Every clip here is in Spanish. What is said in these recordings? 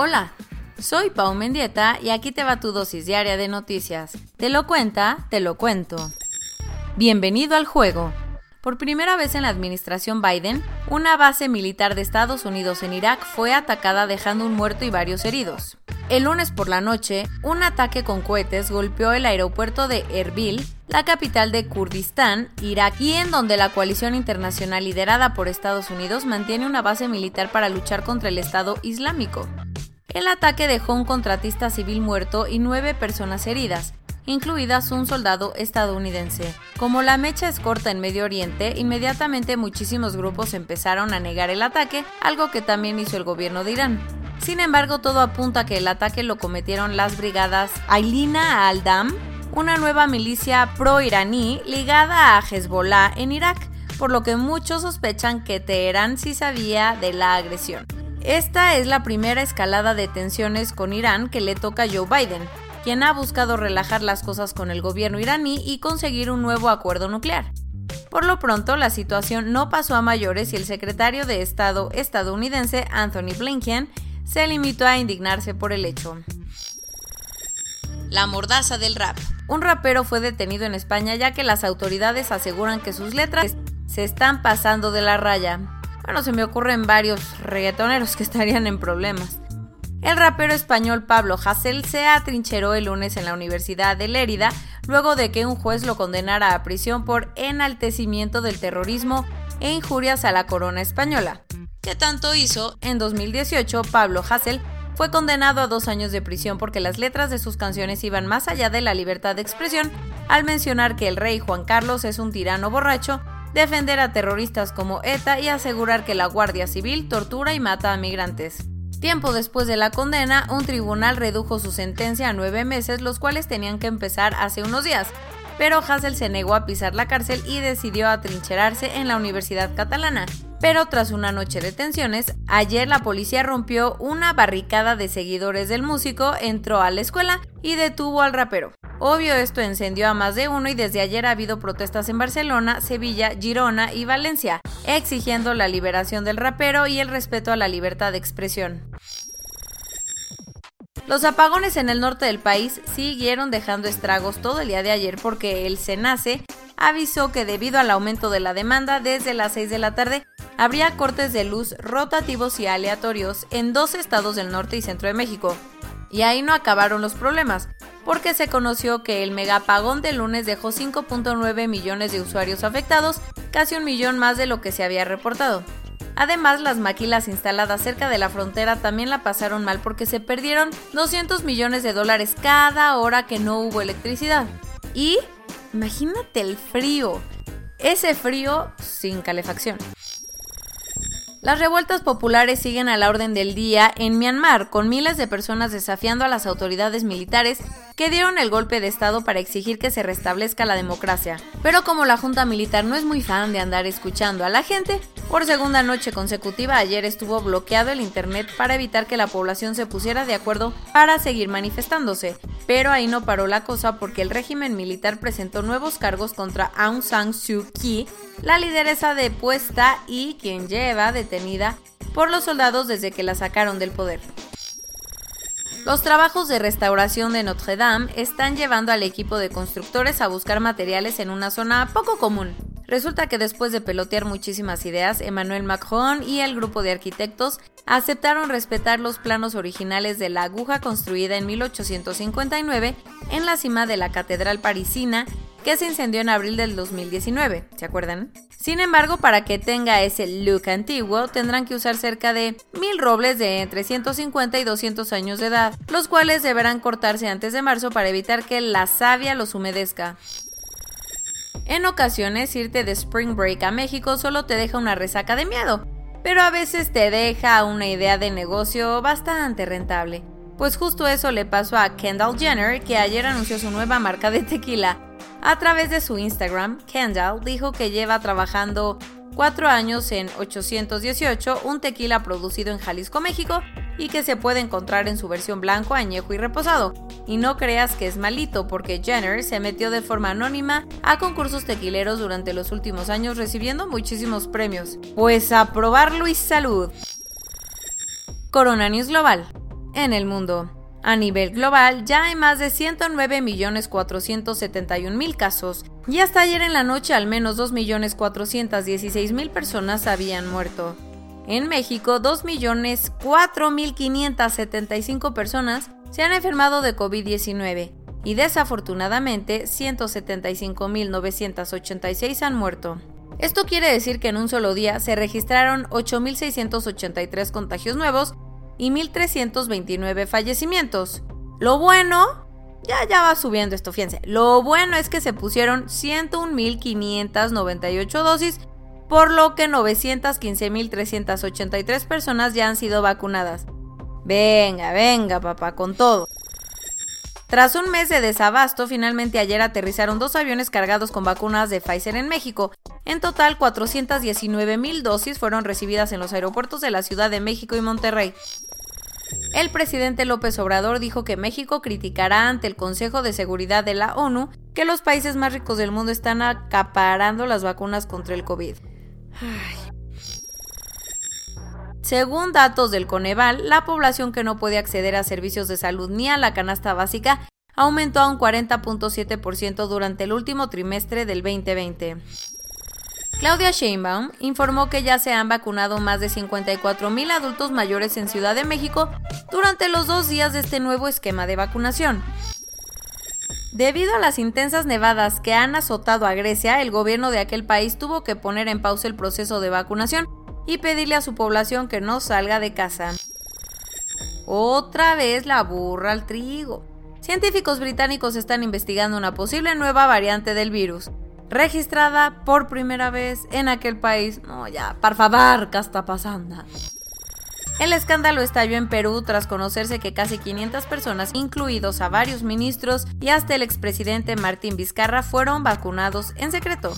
Hola, soy Pau Mendieta y aquí te va tu dosis diaria de noticias. Te lo cuenta, te lo cuento. Bienvenido al juego. Por primera vez en la administración Biden, una base militar de Estados Unidos en Irak fue atacada dejando un muerto y varios heridos. El lunes por la noche, un ataque con cohetes golpeó el aeropuerto de Erbil, la capital de Kurdistán, Irak, y en donde la coalición internacional liderada por Estados Unidos mantiene una base militar para luchar contra el Estado Islámico. El ataque dejó un contratista civil muerto y nueve personas heridas, incluidas un soldado estadounidense. Como la mecha es corta en Medio Oriente, inmediatamente muchísimos grupos empezaron a negar el ataque, algo que también hizo el gobierno de Irán. Sin embargo, todo apunta a que el ataque lo cometieron las brigadas Ailina al-Dam, una nueva milicia pro-iraní ligada a Hezbollah en Irak, por lo que muchos sospechan que Teherán sí sabía de la agresión. Esta es la primera escalada de tensiones con Irán que le toca a Joe Biden, quien ha buscado relajar las cosas con el gobierno iraní y conseguir un nuevo acuerdo nuclear. Por lo pronto, la situación no pasó a mayores y el secretario de Estado estadounidense Anthony Blinken se limitó a indignarse por el hecho. La mordaza del rap. Un rapero fue detenido en España ya que las autoridades aseguran que sus letras se están pasando de la raya. Bueno, se me ocurren varios reggaetoneros que estarían en problemas. El rapero español Pablo Hassel se atrincheró el lunes en la Universidad de Lérida luego de que un juez lo condenara a prisión por enaltecimiento del terrorismo e injurias a la corona española. ¿Qué tanto hizo? En 2018, Pablo Hassel fue condenado a dos años de prisión porque las letras de sus canciones iban más allá de la libertad de expresión al mencionar que el rey Juan Carlos es un tirano borracho defender a terroristas como ETA y asegurar que la Guardia Civil tortura y mata a migrantes. Tiempo después de la condena, un tribunal redujo su sentencia a nueve meses, los cuales tenían que empezar hace unos días, pero Hassel se negó a pisar la cárcel y decidió atrincherarse en la Universidad Catalana. Pero tras una noche de tensiones, ayer la policía rompió una barricada de seguidores del músico, entró a la escuela y detuvo al rapero. Obvio esto encendió a más de uno y desde ayer ha habido protestas en Barcelona, Sevilla, Girona y Valencia, exigiendo la liberación del rapero y el respeto a la libertad de expresión. Los apagones en el norte del país siguieron dejando estragos todo el día de ayer porque el SENACE avisó que debido al aumento de la demanda desde las 6 de la tarde habría cortes de luz rotativos y aleatorios en dos estados del norte y centro de México. Y ahí no acabaron los problemas, porque se conoció que el megapagón de lunes dejó 5.9 millones de usuarios afectados, casi un millón más de lo que se había reportado. Además, las maquilas instaladas cerca de la frontera también la pasaron mal porque se perdieron 200 millones de dólares cada hora que no hubo electricidad. Y imagínate el frío. Ese frío sin calefacción. Las revueltas populares siguen a la orden del día en Myanmar, con miles de personas desafiando a las autoridades militares que dieron el golpe de Estado para exigir que se restablezca la democracia. Pero como la Junta Militar no es muy fan de andar escuchando a la gente, por segunda noche consecutiva ayer estuvo bloqueado el Internet para evitar que la población se pusiera de acuerdo para seguir manifestándose. Pero ahí no paró la cosa porque el régimen militar presentó nuevos cargos contra Aung San Suu Kyi, la lideresa depuesta y quien lleva detenida por los soldados desde que la sacaron del poder. Los trabajos de restauración de Notre Dame están llevando al equipo de constructores a buscar materiales en una zona poco común. Resulta que después de pelotear muchísimas ideas, Emmanuel Macron y el grupo de arquitectos aceptaron respetar los planos originales de la aguja construida en 1859 en la cima de la Catedral Parisina que se incendió en abril del 2019, ¿se acuerdan? Sin embargo, para que tenga ese look antiguo, tendrán que usar cerca de mil robles de entre 150 y 200 años de edad, los cuales deberán cortarse antes de marzo para evitar que la savia los humedezca. En ocasiones irte de Spring Break a México solo te deja una resaca de miedo, pero a veces te deja una idea de negocio bastante rentable. Pues justo eso le pasó a Kendall Jenner, que ayer anunció su nueva marca de tequila. A través de su Instagram, Kendall dijo que lleva trabajando cuatro años en 818, un tequila producido en Jalisco, México, y que se puede encontrar en su versión blanco, añejo y reposado. Y no creas que es malito, porque Jenner se metió de forma anónima a concursos tequileros durante los últimos años recibiendo muchísimos premios. Pues a probarlo y salud. Corona News Global. En el mundo. A nivel global ya hay más de 109.471.000 casos y hasta ayer en la noche al menos 2.416.000 personas habían muerto. En México, 2.004.575 personas se han enfermado de COVID-19 y desafortunadamente 175.986 han muerto. Esto quiere decir que en un solo día se registraron 8.683 contagios nuevos y 1.329 fallecimientos. Lo bueno, ya, ya va subiendo esto, fíjense. Lo bueno es que se pusieron 101.598 dosis por lo que 915.383 personas ya han sido vacunadas. Venga, venga, papá, con todo. Tras un mes de desabasto, finalmente ayer aterrizaron dos aviones cargados con vacunas de Pfizer en México. En total, 419.000 dosis fueron recibidas en los aeropuertos de la Ciudad de México y Monterrey. El presidente López Obrador dijo que México criticará ante el Consejo de Seguridad de la ONU que los países más ricos del mundo están acaparando las vacunas contra el COVID. Según datos del Coneval, la población que no puede acceder a servicios de salud ni a la canasta básica aumentó a un 40.7% durante el último trimestre del 2020. Claudia Sheinbaum informó que ya se han vacunado más de 54 mil adultos mayores en Ciudad de México durante los dos días de este nuevo esquema de vacunación. Debido a las intensas nevadas que han azotado a Grecia, el gobierno de aquel país tuvo que poner en pausa el proceso de vacunación y pedirle a su población que no salga de casa. Otra vez la burra al trigo. Científicos británicos están investigando una posible nueva variante del virus, registrada por primera vez en aquel país. No, ya, por favor, ¿qué está pasando? El escándalo estalló en Perú tras conocerse que casi 500 personas, incluidos a varios ministros y hasta el expresidente Martín Vizcarra, fueron vacunados en secreto.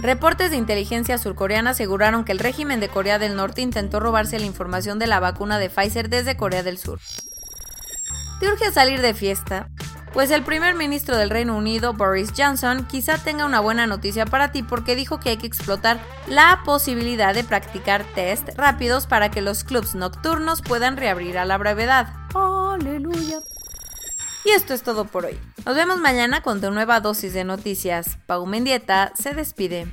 Reportes de inteligencia surcoreana aseguraron que el régimen de Corea del Norte intentó robarse la información de la vacuna de Pfizer desde Corea del Sur. ¿Te urge salir de fiesta? Pues el primer ministro del Reino Unido, Boris Johnson, quizá tenga una buena noticia para ti porque dijo que hay que explotar la posibilidad de practicar test rápidos para que los clubs nocturnos puedan reabrir a la brevedad. ¡Aleluya! Y esto es todo por hoy. Nos vemos mañana con tu nueva dosis de noticias. Pau Mendieta se despide.